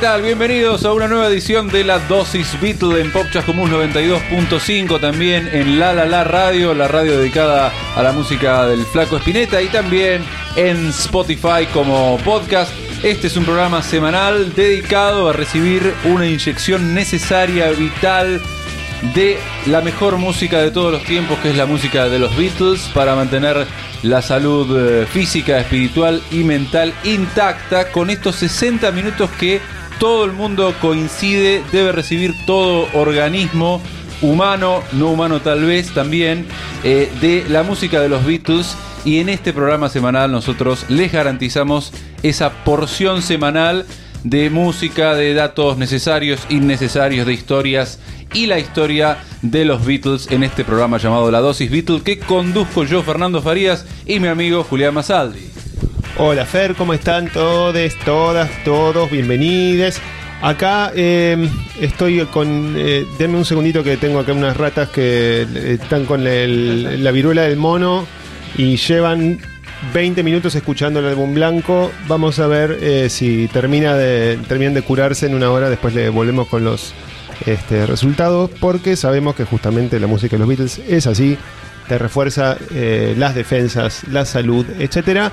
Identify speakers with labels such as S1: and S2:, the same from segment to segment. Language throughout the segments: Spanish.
S1: ¿Qué tal? Bienvenidos a una nueva edición de la Dosis Beatle en Pop Chascomús 92.5, también en La La La Radio, la radio dedicada a la música del Flaco Espineta y también en Spotify como podcast. Este es un programa semanal dedicado a recibir una inyección necesaria, vital, de la mejor música de todos los tiempos, que es la música de los Beatles, para mantener la salud eh, física, espiritual y mental intacta con estos 60 minutos que todo el mundo coincide, debe recibir todo organismo humano, no humano tal vez también, eh, de la música de los Beatles. Y en este programa semanal nosotros les garantizamos esa porción semanal de música, de datos necesarios, innecesarios, de historias y la historia de los Beatles en este programa llamado La Dosis Beatles que conduzco yo, Fernando Farías, y mi amigo Julián Masaldi.
S2: Hola Fer, ¿cómo están todos, todas, todos? Bienvenidos. Acá eh, estoy con... Eh, denme un segundito que tengo acá unas ratas que eh, están con la viruela del mono y llevan 20 minutos escuchando el álbum blanco. Vamos a ver eh, si termina de, terminan de curarse en una hora. Después le volvemos con los este, resultados porque sabemos que justamente la música de los Beatles es así. Te refuerza eh, las defensas, la salud, etcétera.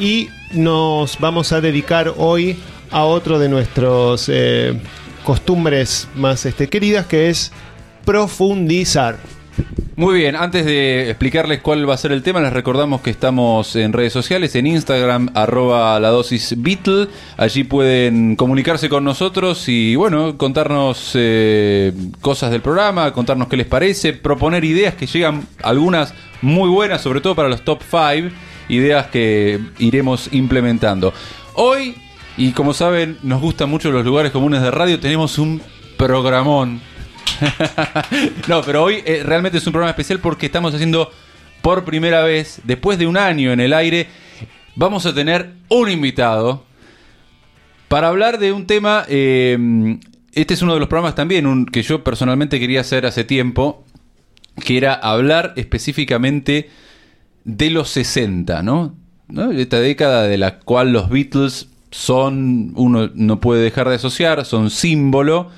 S2: Y nos vamos a dedicar hoy a otro de nuestros eh, costumbres más este, queridas, que es profundizar.
S1: Muy bien, antes de explicarles cuál va a ser el tema, les recordamos que estamos en redes sociales, en Instagram, arroba la dosis Beatle. Allí pueden comunicarse con nosotros y, bueno, contarnos eh, cosas del programa, contarnos qué les parece, proponer ideas que llegan algunas muy buenas, sobre todo para los top 5, ideas que iremos implementando. Hoy, y como saben, nos gustan mucho los lugares comunes de radio, tenemos un programón no, pero hoy eh, realmente es un programa especial porque estamos haciendo por primera vez, después de un año en el aire, vamos a tener un invitado para hablar de un tema. eh, este es uno de los programas también un- que yo personalmente quería hacer hace tiempo, que era hablar específicamente de los 60, ¿no? Esta década de la cual los Beatles son, uno no puede dejar de asociar, son símbolo.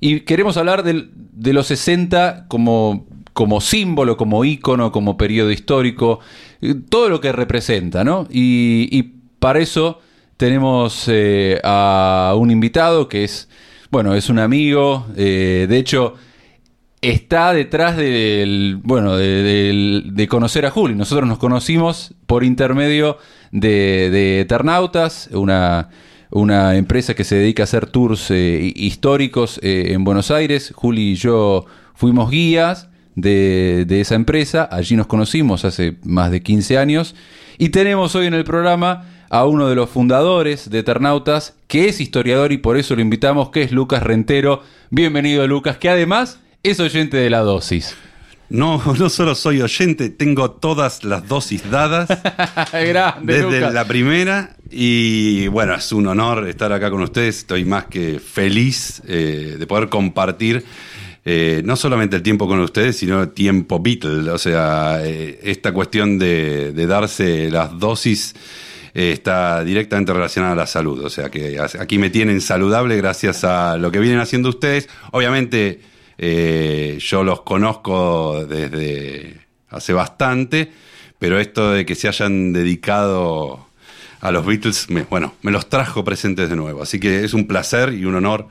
S1: Y queremos hablar del- de los 60 como, como símbolo, como ícono, como periodo histórico, eh, todo lo que representa, ¿no? Y, y para eso tenemos eh, a un invitado que es, bueno, es un amigo, eh, de hecho está detrás del, bueno, de, conocer a Juli. Nosotros nos conocimos por intermedio de, de Eternautas, una, una empresa que se dedica a hacer tours eh, históricos eh, en Buenos Aires. Juli y yo fuimos guías de, de esa empresa. Allí nos conocimos hace más de 15 años. Y tenemos hoy en el programa a uno de los fundadores de Eternautas, que es historiador y por eso lo invitamos, que es Lucas Rentero. Bienvenido, Lucas, que además es oyente de la dosis.
S3: No, no solo soy oyente, tengo todas las dosis dadas.
S1: Grande,
S3: desde
S1: Lucas.
S3: la primera. Y bueno, es un honor estar acá con ustedes, estoy más que feliz eh, de poder compartir eh, no solamente el tiempo con ustedes, sino tiempo Beatle, o sea, eh, esta cuestión de, de darse las dosis está directamente relacionada a la salud, o sea que aquí me tienen saludable gracias a lo que vienen haciendo ustedes, obviamente eh, yo los conozco desde hace bastante, pero esto de que se hayan dedicado a los Beatles, me- bueno, me los trajo presentes de nuevo. Así que es un placer y un honor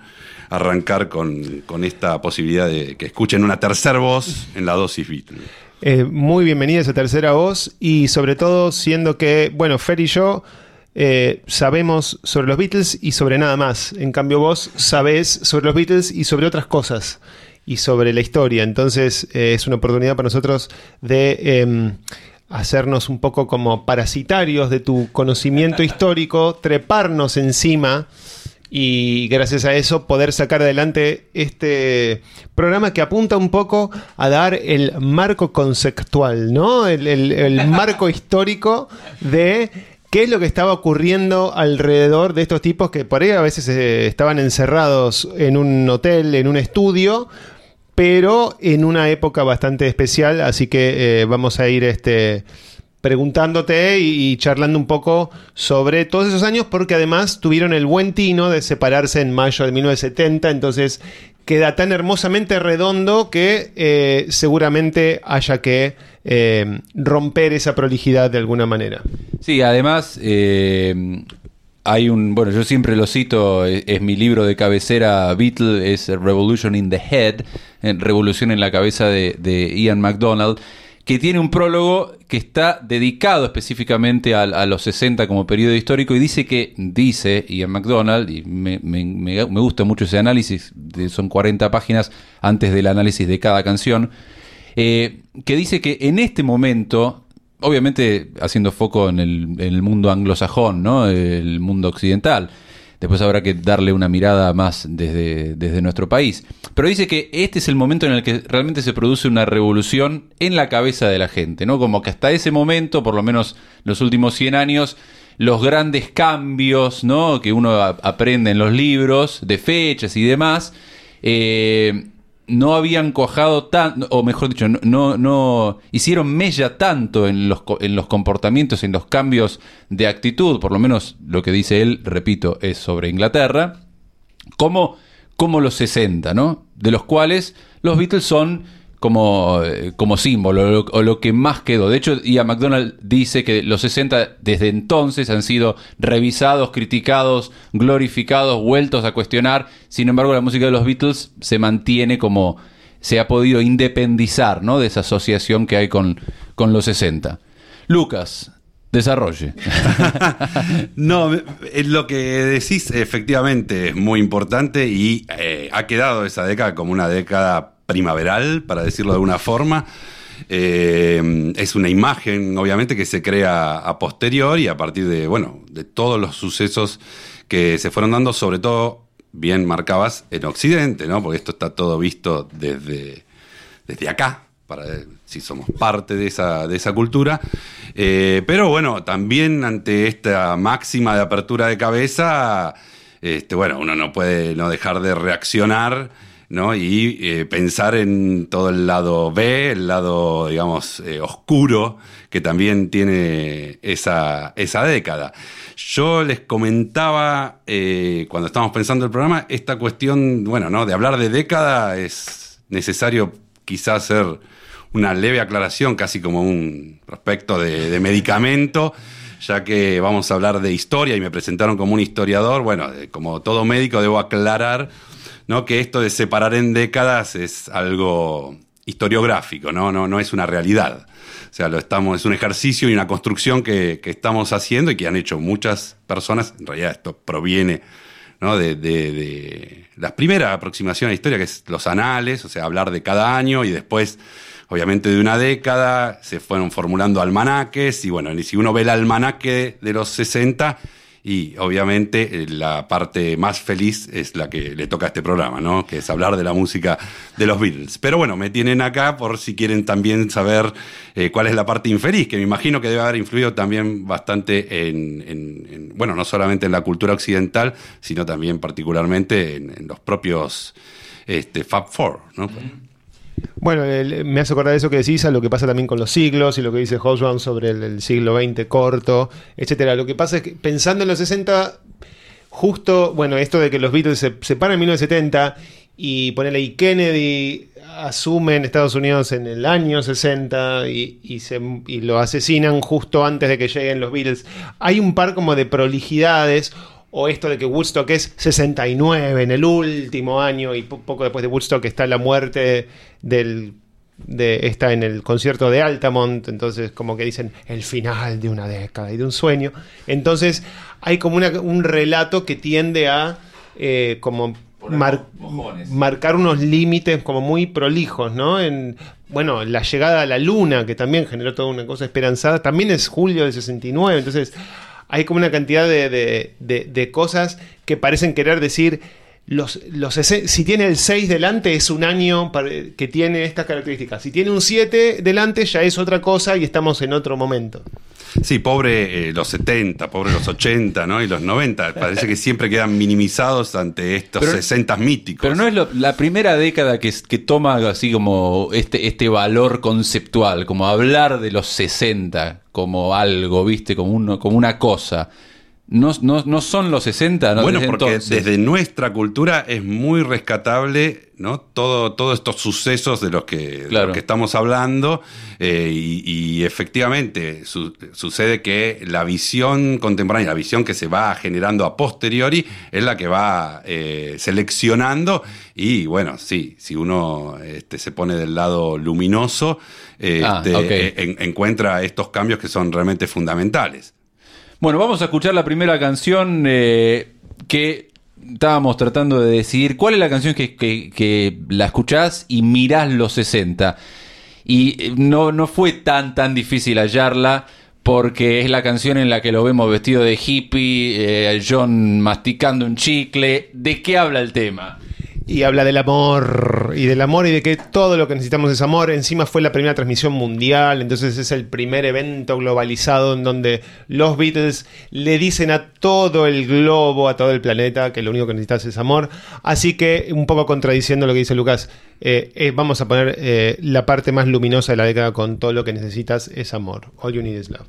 S3: arrancar con, con esta posibilidad de que escuchen una tercera voz en la dosis Beatle.
S2: Eh, muy bienvenida esa tercera voz y sobre todo siendo que, bueno, Fer y yo eh, sabemos sobre los Beatles y sobre nada más. En cambio vos sabés sobre los Beatles y sobre otras cosas y sobre la historia. Entonces eh, es una oportunidad para nosotros de em, hacernos un poco como parasitarios de tu conocimiento histórico, treparnos encima y gracias a eso poder sacar adelante este programa que apunta un poco a dar el marco conceptual, ¿no? El, el- marco histórico de qué es lo que estaba ocurriendo alrededor de estos tipos que por ahí a veces eh, estaban encerrados en un hotel, en un estudio, pero en una época bastante especial, así que eh, vamos a ir este preguntándote y, charlando un poco sobre todos esos años, porque además tuvieron el buen tino de separarse en mayo de 1970, entonces queda tan hermosamente redondo que eh, seguramente haya que eh, romper esa prolijidad de alguna manera.
S1: Sí, además hay un, bueno, yo siempre lo cito, es, es mi libro de cabecera, Beatle, es Revolution in the Head, eh, Revolución en la cabeza de, Ian MacDonald, que tiene un prólogo que está dedicado específicamente a, a los 60 como periodo histórico y dice que, dice Ian MacDonald, y me, me- gusta mucho ese análisis, son 40 páginas antes del análisis de cada canción, eh, que dice que en este momento, obviamente haciendo foco en el, mundo anglosajón, ¿no? el mundo occidental, después habrá que darle una mirada más desde, nuestro país, pero dice que este es el momento en el que realmente se produce una revolución en la cabeza de la gente, ¿no? como que hasta ese momento, por lo menos los últimos 100 años, los grandes cambios ¿no? que uno aprende en los libros, de fechas y demás, eh, no habían cuajado tan, o mejor dicho, no, no, hicieron mella tanto en los, en los comportamientos, en los cambios de actitud, por lo menos lo que dice él, repito, es sobre Inglaterra, como, como los 60, ¿no? De los cuales los Beatles son como, eh, como símbolo, o lo, que más quedó. De hecho, Ian McDonald dice que los 60 desde entonces han sido revisados, criticados, glorificados, vueltos a cuestionar. Sin embargo, la música de los Beatles se mantiene como se ha podido independizar ¿no? de esa asociación que hay con, con los 60. Lucas, desarrolle.
S3: No, lo que decís efectivamente es muy importante y eh, ha quedado esa década como una década primaveral, para decirlo de alguna forma. Eh, es una imagen, obviamente, que se crea a posteriori a partir de, bueno, de todos los sucesos que se fueron dando, sobre todo, bien marcabas, en Occidente, ¿no? Porque esto está todo visto desde, desde acá, para si somos parte de esa, de esa cultura. Eh, pero bueno, también ante esta máxima de apertura de cabeza, este, bueno, uno no puede no dejar de reaccionar. ¿No? Y eh, pensar en todo el lado B, el lado, digamos, eh, oscuro que también tiene esa, esa década. Yo les comentaba, eh, cuando estábamos pensando el programa, esta cuestión, bueno, ¿no? De hablar de década es necesario quizás hacer una leve aclaración, casi como un prospecto de, de medicamento, ya que vamos a hablar de historia y me presentaron como un historiador. Bueno, de- como todo médico debo aclarar que esto de separar en décadas es algo historiográfico, ¿no? No, no es una realidad. O sea, lo estamos, es un ejercicio y una construcción que, que estamos haciendo y que han hecho muchas personas. En realidad esto proviene ¿no? de, de- de la primera aproximación a la historia, que es los anales, o sea, hablar de cada año y después, obviamente, de una década, se fueron formulando almanaques y bueno, y si uno ve el almanaque de los 60, y obviamente eh, la parte más feliz es la que le toca a este programa, ¿no? Que es hablar de la música de los Beatles. Pero bueno, me tienen acá por si quieren también saber eh, cuál es la parte infeliz, que me imagino que debe haber influido también bastante en, en- en- bueno, no solamente en la cultura occidental, sino también particularmente en, los propios este, Fab Four, ¿no?
S2: Bueno, me hace acordar de eso que decís, a lo que pasa también con los siglos y lo que dice Hobsbawm sobre el, siglo XX corto, etcétera. Lo que pasa es que pensando en los 60, justo, bueno, esto de que los Beatles se separan en 1970 y ponele y Kennedy asume en Estados Unidos en el año 60 y, y lo asesinan justo antes de que lleguen los Beatles. Hay un par como de prolijidades o esto de que Woodstock es 69 en el último año y po- poco después de Woodstock está la muerte del de está en el concierto de Altamont, entonces como que dicen el final de una década y de un sueño. Entonces hay como una- un relato que tiende a eh, como mar- marcar unos límites como muy prolijos, ¿no? En, bueno, la llegada a la luna, que también generó toda una cosa esperanzada, también es julio del 69, entonces hay como una cantidad de, de- de- cosas que parecen querer decir, los, los si tiene el 6 delante es un año que tiene estas características, si tiene un 7 delante ya es otra cosa y estamos en otro momento.
S3: Sí, pobre eh, los 70, pobre los 80, ¿no? Y los 90. Parece que siempre quedan minimizados ante estos
S1: Pero-
S3: 60 míticos.
S1: Pero no es lo- la primera década que, que toma así como este, este valor conceptual, como hablar de los 60 como algo, ¿viste? Como, uno, como una cosa. No, no, no son los 60, ¿no?
S3: bueno,
S1: Desde
S3: porque
S1: entonces.
S3: desde nuestra cultura es muy rescatable, ¿no? Todo, todos estos sucesos de los que, de
S1: Claro.
S3: los que estamos hablando. eh, y, y efectivamente su- sucede que la visión contemporánea, la visión que se va generando a posteriori, es la que va eh, seleccionando. Y bueno, sí, si uno este, se pone del lado luminoso,
S1: Ah,
S3: este, en- encuentra estos cambios que son realmente fundamentales.
S1: Bueno, vamos a escuchar la primera canción eh, que estábamos tratando de decidir cuál es la canción que, que- la escuchás y mirás los 60. Y eh, no, no fue tan, tan difícil hallarla porque es la canción en la que lo vemos vestido de hippie, eh, John masticando un chicle. ¿De qué habla el tema?
S4: Y habla del amor y del amor y de que todo lo que necesitamos es amor. Encima fue la primera transmisión mundial, entonces es el primer evento globalizado en donde los Beatles le dicen a todo el globo, a todo el planeta, que lo único que necesitas es amor. Así que, un poco contradiciendo lo que dice Lucas, eh, eh, vamos a poner eh, la parte más luminosa de la década con todo lo que necesitas es amor. All you need is love.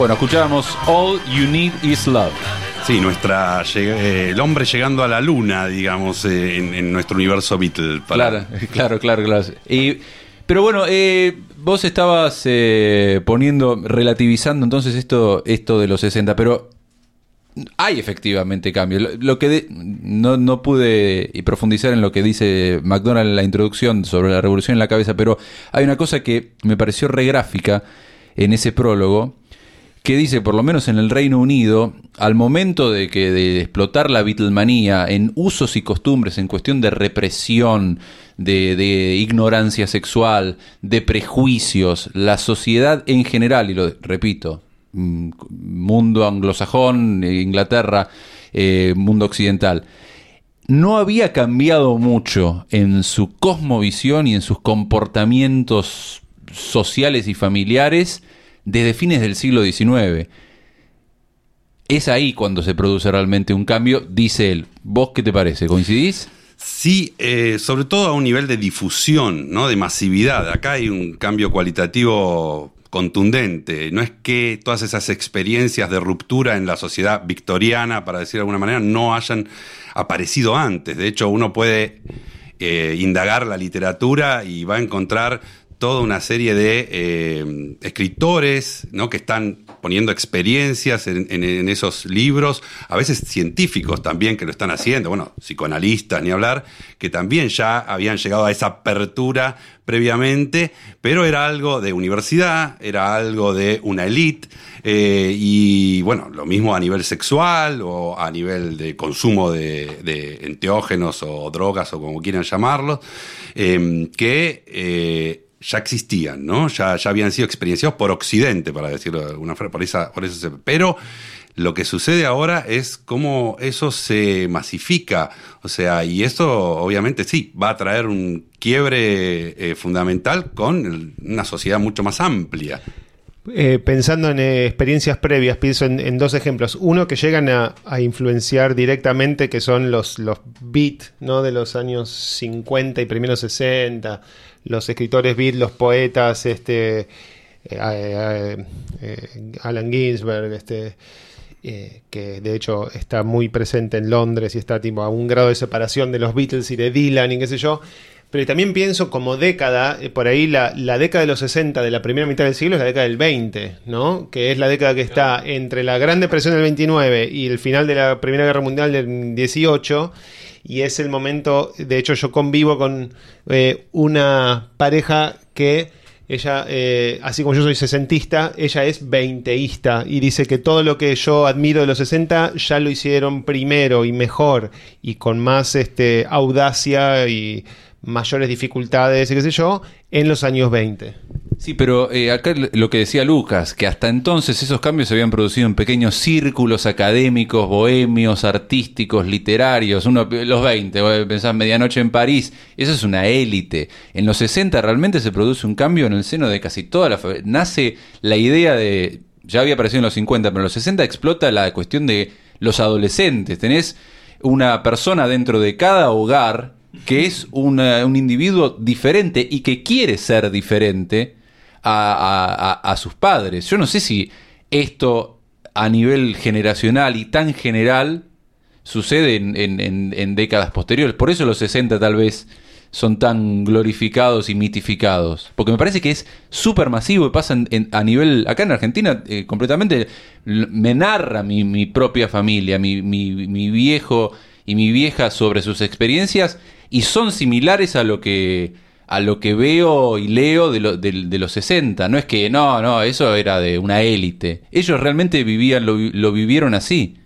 S1: Bueno, escuchábamos All You Need Is Love.
S3: Sí, nuestra, eh, el hombre llegando a la luna, digamos, eh, en, en nuestro universo Beatle. para-
S1: Claro, claro, claro, claro. Y, pero bueno, eh, vos estabas eh, poniendo, relativizando entonces esto, esto de los 60, pero hay efectivamente cambios. Lo, lo que de- no, no pude profundizar en lo que dice McDonald en la introducción sobre la revolución en la cabeza, pero hay una cosa que me pareció re gráfica en ese prólogo que dice, por lo menos en el Reino Unido, al momento de que de explotar la Beatlemanía en usos y costumbres, en cuestión de represión, de, ignorancia sexual, de prejuicios, la sociedad en general, y lo repito, mm, mundo anglosajón, Inglaterra, eh, mundo occidental, no había cambiado mucho en su cosmovisión y en sus comportamientos sociales y familiares desde fines del siglo XIX. Es ahí cuando se produce realmente un cambio, dice él. ¿Vos qué te parece? ¿Coincidís?
S3: Sí, eh, sobre todo a un nivel de difusión, ¿no? De masividad. Acá hay un cambio cualitativo contundente. No es que todas esas experiencias de ruptura en la sociedad victoriana, para decir de alguna manera, no hayan aparecido antes. De hecho, uno puede eh, indagar la literatura y va a encontrar toda una serie de eh, escritores ¿no? que están poniendo experiencias en, esos libros, a veces científicos también que lo están haciendo, bueno, psicoanalistas ni hablar, que también ya habían llegado a esa apertura previamente, pero era algo de universidad, era algo de una élite, eh, y bueno, lo mismo a nivel sexual o a nivel de consumo de, enteógenos o drogas o como quieran llamarlos, eh, que ya existían, ¿no? Ya, ya habían sido experienciados por Occidente, para decirlo de alguna forma, por, esa, por eso se- Pero lo que sucede ahora es cómo eso se masifica, o sea, y eso obviamente sí, va a traer un quiebre eh, fundamental con una sociedad mucho más amplia.
S2: Eh, pensando en eh, experiencias previas, pienso en, dos ejemplos. Uno que llegan a, influenciar directamente, que son los, los beat ¿no? de los años 50 y primeros 60, los escritores beat, los poetas, este, eh, eh, eh, Alan Ginsberg, este, que de hecho está muy presente en Londres y está tipo a un grado de separación de los Beatles y de Dylan y qué sé yo. Pero también pienso como década, eh, por ahí la, la década de los 60 de la primera mitad del siglo es la década del 20, ¿no? Que es la década que está entre la Gran Depresión del 29 y el final de la Primera Guerra Mundial del 18. Y es el momento, de hecho yo convivo con eh, una pareja que ella, eh, así como yo soy sesentista, ella es veinteísta y dice que todo lo que yo admiro de los 60 ya lo hicieron primero y mejor y con más este, audacia y mayores dificultades qué sé yo en los años 20.
S1: Sí, pero eh, acá lo que decía Lucas, que hasta entonces esos cambios se habían producido en pequeños círculos académicos, bohemios, artísticos, literarios, uno, los 20, vos pensás medianoche en París, eso es una élite. En los 60 realmente se produce un cambio en el seno de casi toda la... Nace la idea de... Ya había aparecido en los 50, pero en los 60 explota la cuestión de los adolescentes. Tenés una persona dentro de cada hogar que es un individuo diferente y que quiere ser diferente a, a- sus padres. Yo no sé si esto a nivel generacional y tan general sucede en, en- en- décadas posteriores. Por eso los 60 tal vez son tan glorificados y mitificados. Porque me parece que es súper masivo y pasa en- a nivel, acá en Argentina, eh, completamente, me narra mi, mi propia familia, mi, mi- mi viejo y mi vieja sobre sus experiencias y son similares a lo que a lo que veo y leo de, lo- de- de los 60. No es que, no, no, eso era de una élite. Ellos realmente vivían, lo, vi- lo vivieron así,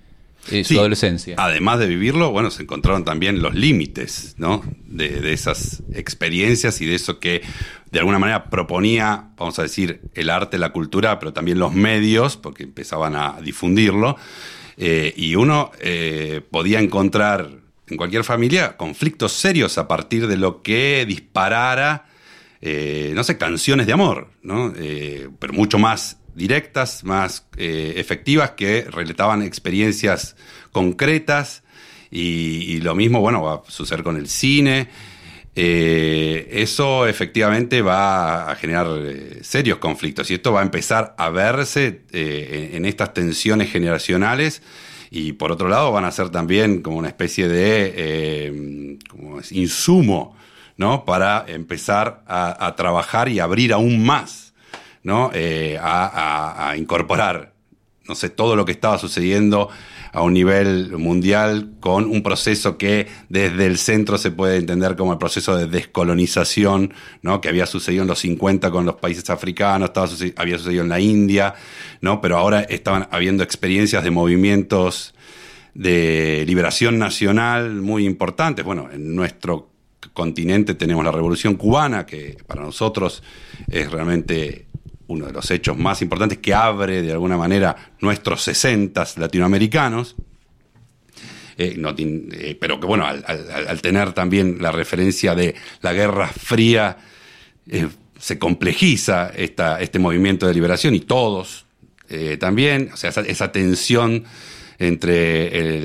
S1: eh,
S3: Sí.
S1: su adolescencia.
S3: Además de vivirlo, bueno, se encontraron también los límites, ¿no? De, de esas experiencias y de eso que de alguna manera proponía, vamos a decir, el arte, la cultura, pero también los medios, porque empezaban a difundirlo. Eh, y uno eh, podía encontrar en cualquier familia conflictos serios a partir de lo que disparara eh, no sé, canciones de amor, ¿no? Eh, pero mucho más directas, más eh, efectivas, que relataban experiencias concretas. Y, lo mismo, bueno, va a suceder con el cine. eso efectivamente va a generar serios conflictos y esto va a empezar a verse en estas tensiones generacionales y por otro lado van a ser también como una especie de eh, como es, insumo ¿no? para empezar a, trabajar y abrir aún más ¿no? Eh, a- a incorporar no sé, todo lo que estaba sucediendo a un nivel mundial con un proceso que desde el centro se puede entender como el proceso de descolonización, ¿no? Que había sucedido en los 50 con los países africanos, estaba había sucedido en la India, ¿no? Pero ahora estaban habiendo experiencias de movimientos de liberación nacional muy importantes. Bueno, en nuestro continente tenemos la Revolución Cubana, que para nosotros es realmente uno de los hechos más importantes que abre de alguna manera nuestros sesentas latinoamericanos. Eh, eh, pero que bueno, al, tener también la referencia de la Guerra Fría, eh, se complejiza esta, este movimiento de liberación y todos también, o sea, esa, tensión entre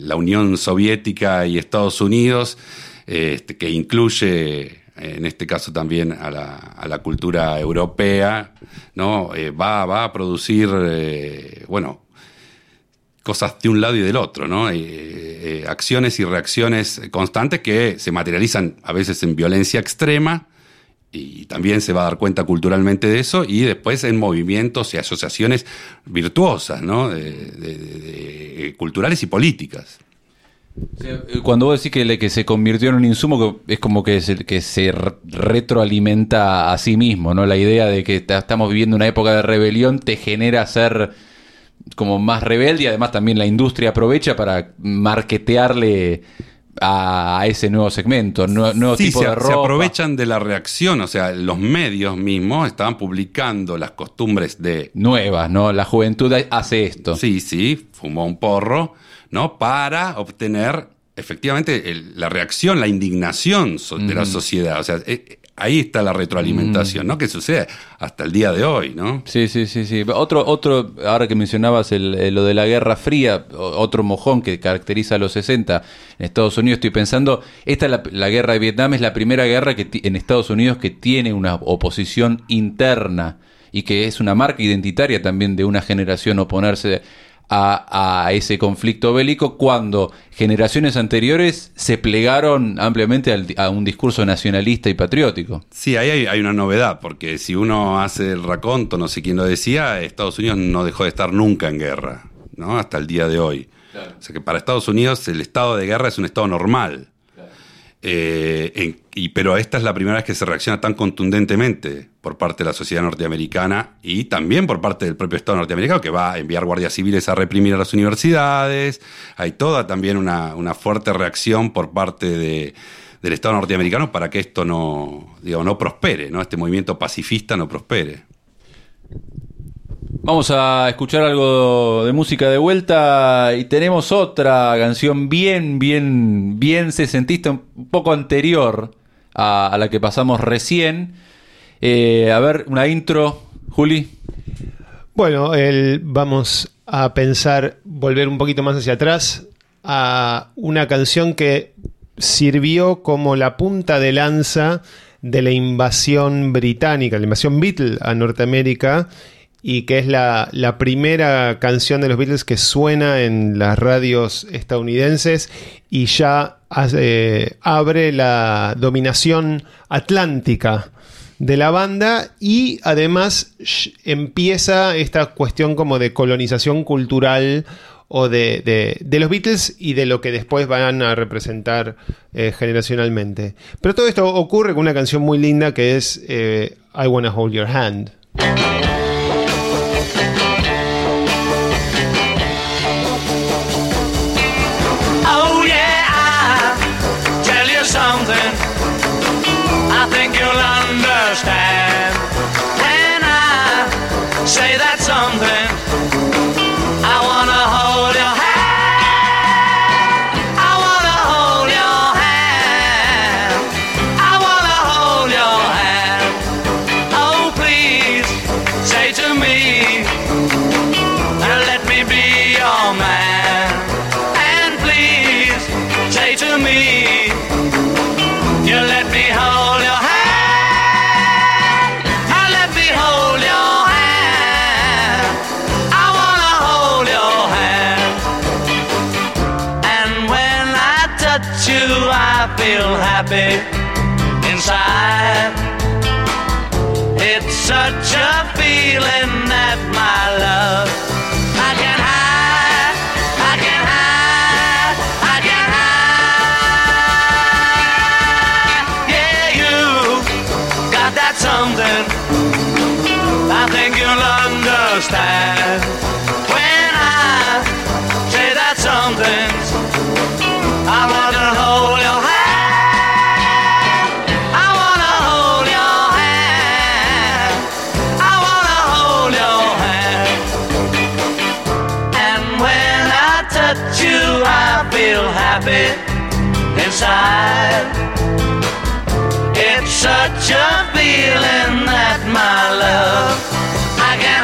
S3: la Unión Soviética y Estados Unidos, este, que incluye en este caso también a la, a la cultura europea, ¿no? Eh, va, va a producir, eh, bueno, cosas de un lado y del otro, ¿no? Eh, acciones y reacciones constantes que se materializan a veces en violencia extrema y también se va a dar cuenta culturalmente de eso y después en movimientos y asociaciones virtuosas, ¿no? De- culturales y políticas.
S1: Cuando vos decís que, le- que se convirtió en un insumo, que es como que se, que se retroalimenta a sí mismo, ¿no? La idea de que ta- estamos viviendo una época de rebelión te genera ser como más rebelde y además también la industria aprovecha para marketearle a, ese nuevo segmento, nue- nuevo
S3: Sí,
S1: tipo
S3: se,
S1: de
S3: se
S1: ropa.
S3: aprovechan de la reacción, o sea, los medios mismos estaban publicando las costumbres de
S1: Nuevas, ¿no? La juventud hace esto.
S3: Sí, sí, fumó un porro, ¿no? Para obtener efectivamente el- la reacción, la indignación so- de la sociedad. O sea, eh, eh, ahí está la retroalimentación, ¿no? Que sucede hasta el día de hoy, ¿no?
S1: Sí, sí, sí, sí. Otro, otro, ahora que mencionabas el- el- lo de la Guerra Fría, otro mojón que caracteriza a los 60 en Estados Unidos, estoy pensando, esta la, la guerra de Vietnam es la primera guerra que en Estados Unidos que tiene una oposición interna y que es una marca identitaria también de una generación oponerse a, a ese conflicto bélico cuando generaciones anteriores se plegaron ampliamente al- a un discurso nacionalista y patriótico.
S3: Sí, ahí hay, hay una novedad, porque si uno hace el raconto, no sé quién lo decía, Estados Unidos no dejó de estar nunca en guerra, ¿no? Hasta el día de hoy. O sea que para Estados Unidos el estado de guerra es un estado normal. Eh, pero esta es la primera vez que se reacciona tan contundentemente por parte de la sociedad norteamericana y también por parte del propio Estado norteamericano que va a enviar guardias civiles a reprimir a las universidades. Hay toda también una, una fuerte reacción por parte de- del Estado norteamericano para que esto no, digo, no prospere, ¿no? este movimiento pacifista no prospere.
S1: Vamos a escuchar algo de música de vuelta y tenemos otra canción bien, bien, bien sesentista, un poco anterior a, la que pasamos recién. Eh, a ver, una intro, Juli.
S2: Bueno, el- vamos a pensar, volver un poquito más hacia atrás, a una canción que sirvió como la punta de lanza de la invasión británica, la invasión Beatle a Norteamérica, y que es la, primera canción de los Beatles que suena en las radios estadounidenses y ya hace- abre la dominación atlántica de la banda y además empieza esta cuestión como de colonización cultural o de los Beatles y de lo que después van a representar eh, generacionalmente. Pero todo esto ocurre con una canción muy linda que es eh, I Wanna Hold Your Hand.
S4: Inside. It's such a feeling that my love I can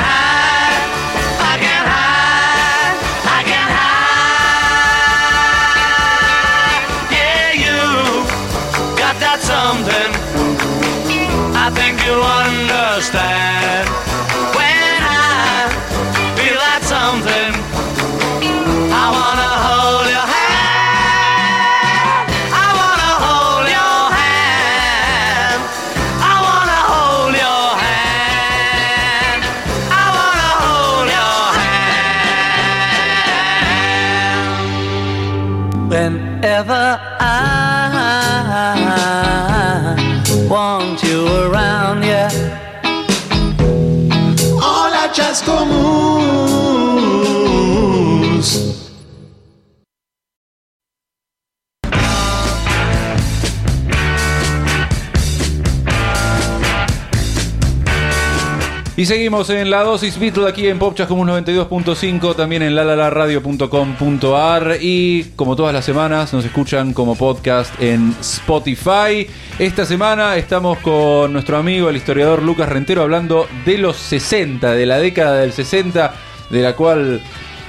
S1: Y seguimos en la dosis Beatle aquí en Popchas como un 92.5, también en lalalaradio.com.ar y como todas las semanas nos escuchan como podcast en Spotify. Esta semana estamos con nuestro amigo el historiador Lucas Rentero hablando de los 60, de la década del 60, de la cual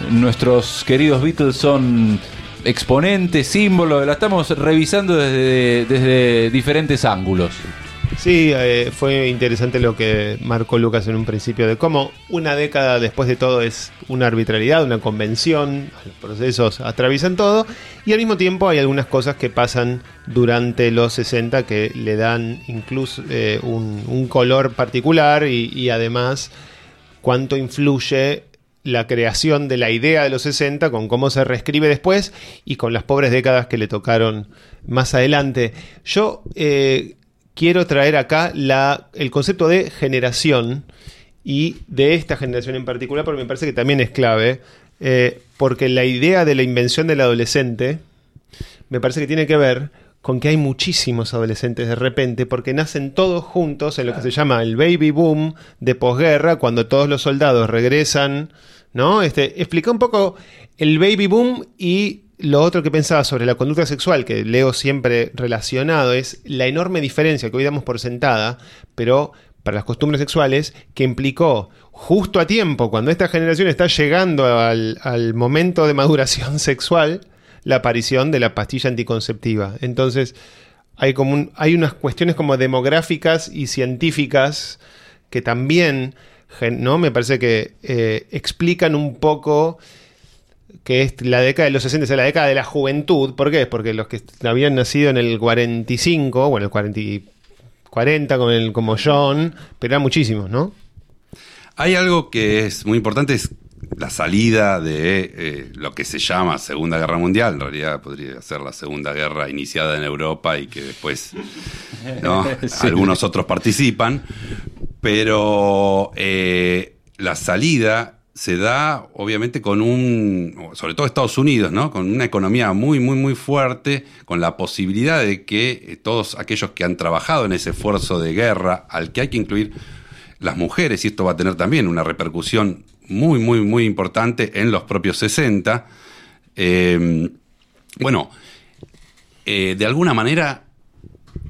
S1: nuestros queridos Beatles son exponentes, símbolos, la estamos revisando desde, desde diferentes ángulos.
S2: Sí, eh, fue interesante lo que marcó Lucas en un principio de cómo una década después de todo es una arbitrariedad, una convención, los procesos atraviesan todo y al mismo tiempo hay algunas cosas que pasan durante los 60 que le dan incluso eh, un, un color particular y, y además cuánto influye la creación de la idea de los 60 con cómo se reescribe después y con las pobres décadas que le tocaron más adelante. Yo eh, quiero traer acá la, el concepto de generación y de esta generación en particular porque me parece que también es clave, eh, porque la idea de la invención del adolescente me parece que tiene que ver con que hay muchísimos adolescentes de repente porque nacen todos juntos en lo que se llama el baby boom de posguerra, cuando todos los soldados regresan, ¿no? Este, explica un poco el baby boom y lo otro que pensaba sobre la conducta sexual, que leo siempre relacionado, es la enorme diferencia que hoy damos por sentada, pero para las costumbres sexuales, que implicó justo a tiempo, cuando esta generación está llegando al, momento de maduración sexual, la aparición de la pastilla anticonceptiva. Entonces, hay, como hay unas cuestiones como demográficas y científicas que también, ¿no? Me parece que eh, explican un poco que es la década de los 60, es la década de la juventud. ¿Por qué? Porque los que habían nacido en el 45, bueno, el 40, y- 40 como, el, como John, pero eran muchísimos, ¿no?
S3: Hay algo que es muy importante, es la salida de eh, lo que se llama Segunda Guerra Mundial. En realidad podría ser la Segunda Guerra iniciada en Europa y que después ¿no?
S1: Sí.
S3: algunos otros participan. Pero eh, la salida se da obviamente con un, sobre todo Estados Unidos, ¿no? Con una economía muy, muy, muy fuerte, con la posibilidad de que eh, todos aquellos que han trabajado en ese esfuerzo de guerra, al que hay que incluir las mujeres, y esto va a tener también una repercusión muy, muy, muy importante en los propios 60. eh, bueno, eh, de alguna manera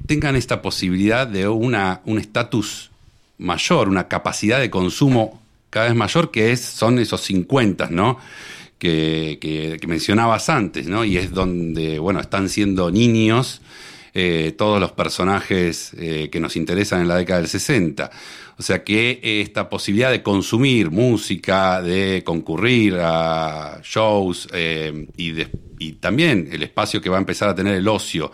S3: tengan esta posibilidad de una, un estatus mayor, una capacidad de consumo cada vez mayor, que es, son esos 50, ¿no? Que, que- mencionabas antes, ¿no? Y es donde, bueno, están siendo niños eh, todos los personajes eh, que nos interesan en la década del 60. O sea que esta posibilidad de consumir música, de concurrir a shows eh, y, y también el espacio que va a empezar a tener el ocio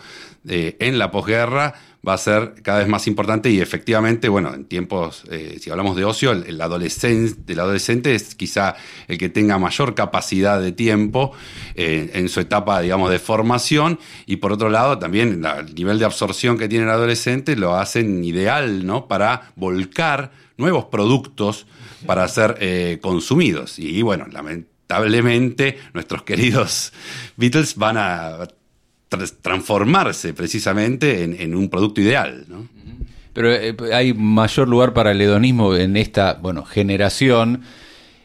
S3: en la posguerra va a ser cada vez más importante y efectivamente, bueno, en tiempos, eh, si hablamos de ocio, el, adolescente, el adolescente es quizá el que tenga mayor capacidad de tiempo eh, en su etapa, digamos, de formación y por otro lado también el nivel de absorción que tiene el adolescente lo hacen ideal, ¿no? Para volcar nuevos productos para ser eh, consumidos. Y bueno, lamentablemente nuestros queridos Beatles van a transformarse precisamente en, en un producto ideal, ¿no?
S1: Pero eh, hay mayor lugar para el hedonismo en esta, bueno, generación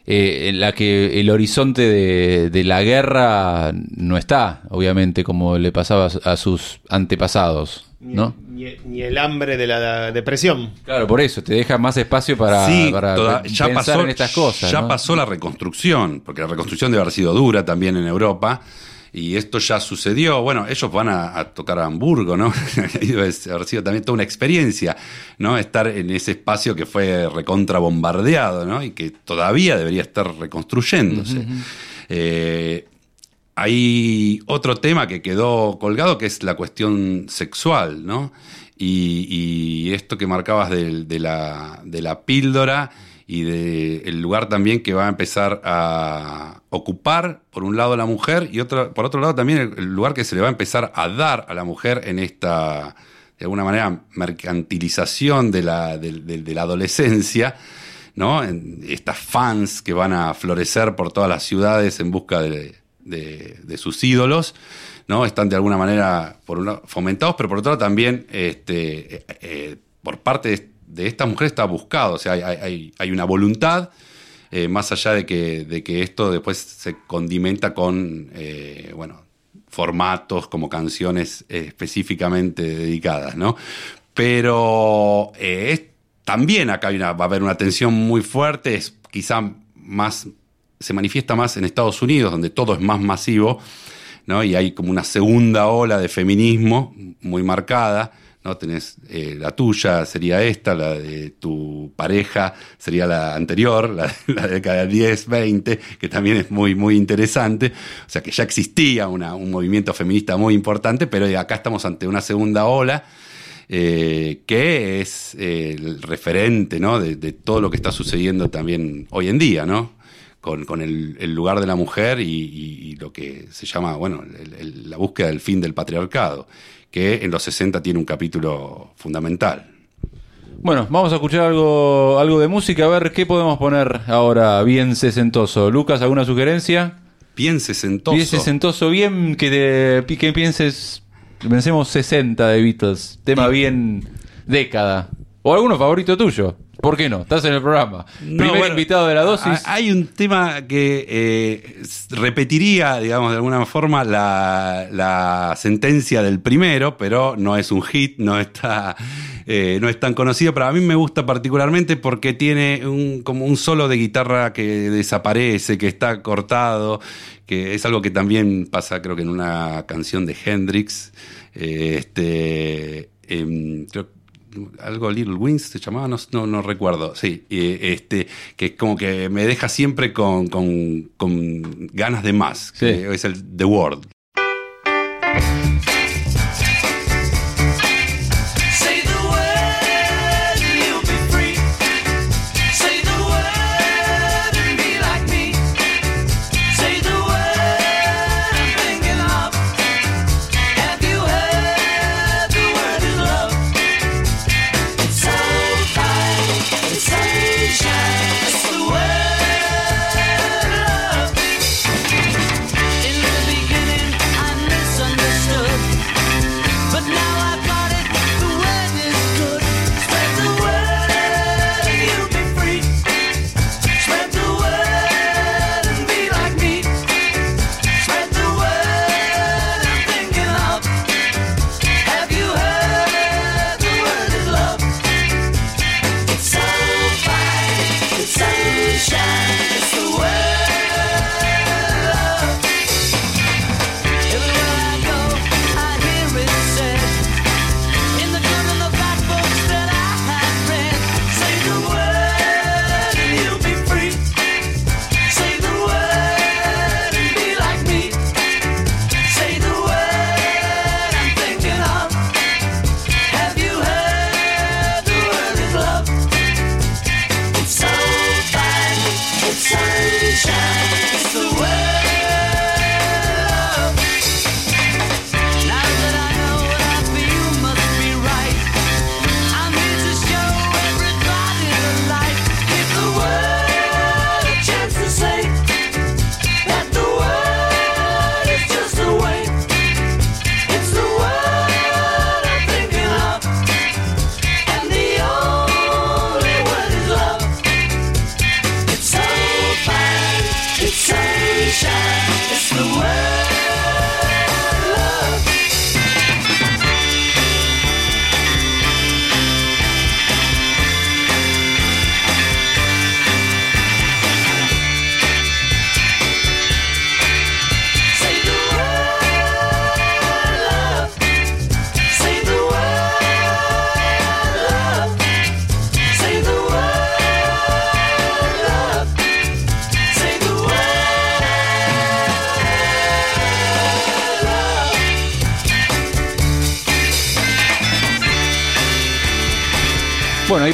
S1: eh, en la que el horizonte de, de la guerra no está, obviamente, como le pasaba a sus antepasados,
S2: Ni,
S1: ¿no?
S2: ni- ni el hambre de la depresión.
S1: Claro, por eso, te deja más espacio para,
S3: Sí,
S1: para
S3: toda-
S1: pe-
S3: ya
S1: pensar
S3: pasó,
S1: en estas cosas.
S3: Ya
S1: ¿no?
S3: pasó la reconstrucción, porque la reconstrucción debe haber sido dura también en Europa. Y esto ya sucedió. Bueno, ellos van a, a tocar a Hamburgo, ¿no? Haber sido también toda una experiencia, ¿no? Estar en ese espacio que fue recontra bombardeado, ¿no? Y que todavía debería estar reconstruyéndose. Eh, hay otro tema que quedó colgado que es la cuestión sexual, ¿no? Y, y esto que marcabas de, la, de la píldora y del lugar también que va a empezar a ocupar, por un lado, la mujer y otro, por otro lado también el, lugar que se le va a empezar a dar a la mujer en esta, de alguna manera, mercantilización de la, del- de la adolescencia. ¿no? En estas fans que van a florecer por todas las ciudades en busca de, de- de sus ídolos, ¿no? Están de alguna manera por un lado, fomentados, pero por otro lado también este, eh, eh, por parte de, esta mujer está buscado, o sea, hay, hay- una voluntad, eh, más allá de que, de que esto después se condimenta con, eh, bueno, formatos como canciones específicamente dedicadas, ¿no? Pero eh, es- también acá hay una- va a haber una tensión muy fuerte, es quizá más, se manifiesta más en Estados Unidos, donde todo es más masivo, ¿no? Y hay como una segunda ola de feminismo muy marcada, ¿no? Tenés eh, la tuya, sería esta, la de tu pareja sería la anterior, la, la década del 10, 20, que también es muy, muy interesante. O sea que ya existía una- un movimiento feminista muy importante, pero acá estamos ante una segunda ola. eh, que es eh, el referente ¿no? de, de todo lo que está sucediendo también hoy en día, ¿no? con, con el, lugar de la mujer y, lo que se llama, bueno, la búsqueda del fin del patriarcado, que en los 60 tiene un capítulo fundamental.
S1: Bueno, vamos a escuchar algo, algo de música, a ver qué podemos poner ahora bien sesentoso. Lucas, ¿alguna sugerencia?
S3: Bien sesentoso.
S1: Bien sesentoso, bien que, te- que pienses, pensemos 60 de Beatles, tema bien década. O alguno favorito tuyo. ¿Por qué no? Estás en el programa.
S3: No,
S1: Primer
S3: bueno,
S1: invitado de la dosis.
S3: ha- Hay un tema que eh, repetiría, digamos, de alguna forma la, la sentencia del primero, pero no es un hit, no está, eh, no es tan conocido. Pero a mí me gusta particularmente porque tiene un, como un solo de guitarra que desaparece, que está cortado, que es algo que también pasa, creo que en una canción de Hendrix. Eh, este, em, creo algo Little Wings se llamaba, no, no, no recuerdo, sí, este, que como que me deja siempre con, con- con ganas de más,
S1: Sí.
S3: que es el The World.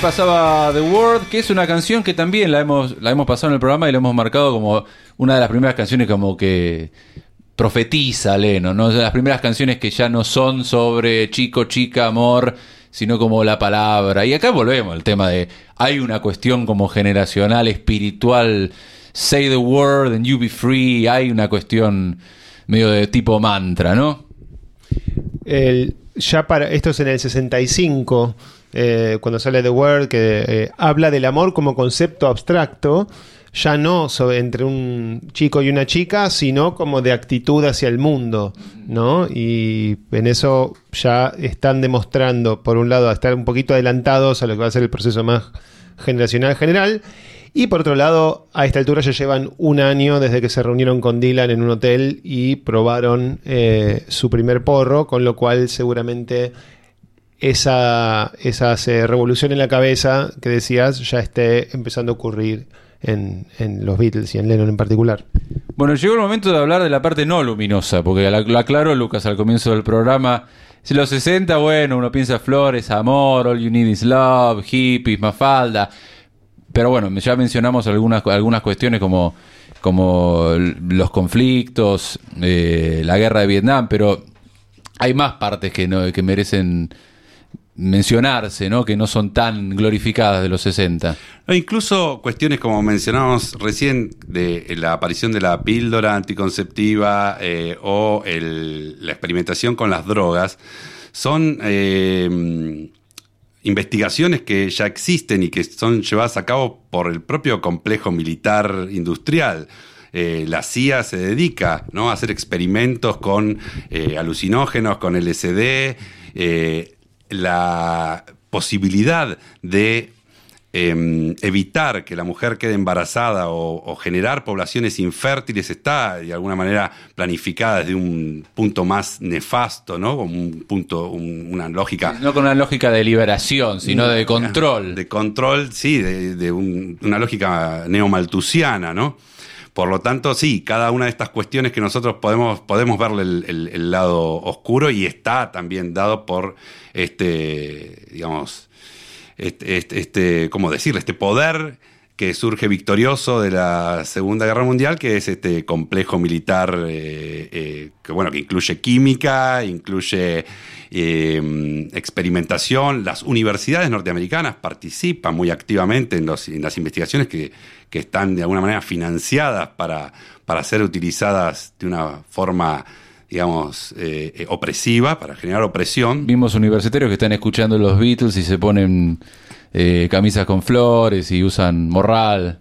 S1: Pasaba The World, que es una canción que también la hemos, la hemos pasado en el programa y la hemos marcado como una de las primeras canciones como que profetiza a Lennon, ¿no? Las primeras canciones que ya no son sobre chico, chica, amor, sino como la palabra. Y acá volvemos al tema de hay una cuestión como generacional, espiritual, say the word and you be free, hay una cuestión medio de tipo mantra, ¿no?
S2: El- ya para esto es en el 65 eh, cuando sale The Word que eh, habla del amor como concepto abstracto ya no sobre- entre un chico y una chica sino como de actitud hacia el mundo no y en eso ya están demostrando por un lado a estar un poquito adelantados a lo que va a ser el proceso más generacional general y por otro lado, a esta altura ya llevan un año desde que se reunieron con Dylan en un hotel y probaron eh, su primer porro, con lo cual seguramente esa, esa eh, revolución en la cabeza que decías ya esté empezando a ocurrir en, en los Beatles y en Lennon en particular.
S1: Bueno, llegó el momento de hablar de la parte no luminosa, porque lo aclaró Lucas al comienzo del programa. Si los 60, bueno, uno piensa flores, amor, all you need is love, hippies, mafalda. Pero bueno, ya mencionamos algunas, algunas cuestiones como, como los conflictos, eh, la guerra de Vietnam, pero hay más partes que, no, que merecen mencionarse, ¿no? Que no son tan glorificadas de los 60.
S3: No, incluso cuestiones como mencionábamos recién de la aparición de la píldora anticonceptiva eh, o la experimentación con las drogas son eh, investigaciones que ya existen y que son llevadas a cabo por el propio complejo militar industrial. Eh, la CIA se dedica ¿no? a hacer experimentos con eh, alucinógenos, con LSD. La posibilidad de eh, evitar que la mujer quede embarazada o, o generar poblaciones infértiles está de alguna manera planificada desde un punto más nefasto, ¿no? Como un punto, un- una lógica
S1: No con una lógica de liberación, sino de control.
S3: de control, sí, de, de un- una lógica neomaltusiana, ¿no? Por lo tanto, sí, cada una de estas cuestiones que nosotros podemos, podemos verle el, lado oscuro y está también dado por este, digamos, este, este, este, ¿cómo decirle? Este poder que surge victorioso de la Segunda Guerra Mundial, que es este complejo militar eh, eh, que bueno, que incluye química, incluye eh, experimentación. Las universidades norteamericanas participan muy activamente en, los- en las investigaciones que, que están de alguna manera financiadas para, para ser utilizadas de una forma, digamos, eh, eh, opresiva, para generar opresión.
S1: Vimos universitarios que están escuchando los Beatles y se ponen eh, camisas con flores y usan morral.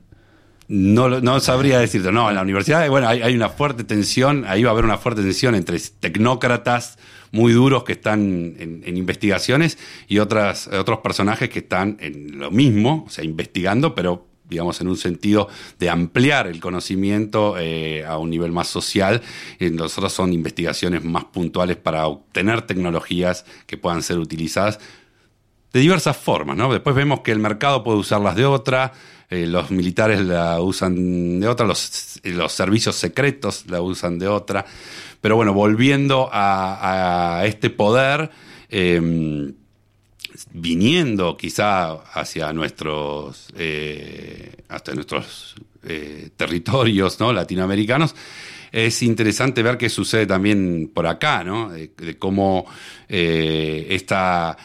S3: No, no sabría decirte. No, en la universidad, bueno, hay, una fuerte tensión, ahí va a haber una fuerte tensión entre tecnócratas muy duros que están en, investigaciones y otras, otros personajes que están en lo mismo, o sea, investigando, pero digamos, en un sentido de ampliar el conocimiento eh, a un nivel más social. Nosotros son investigaciones más puntuales para obtener tecnologías que puedan ser utilizadas de diversas formas, ¿no? Después vemos que el mercado puede usarlas de otra, eh, los militares la usan de otra, los, los servicios secretos la usan de otra. Pero bueno, volviendo a, este poder, eh, viniendo quizá hacia nuestros, eh, hasta nuestros eh, territorios ¿no? latinoamericanos, es interesante ver qué sucede también por acá, ¿no? De, de cómo esta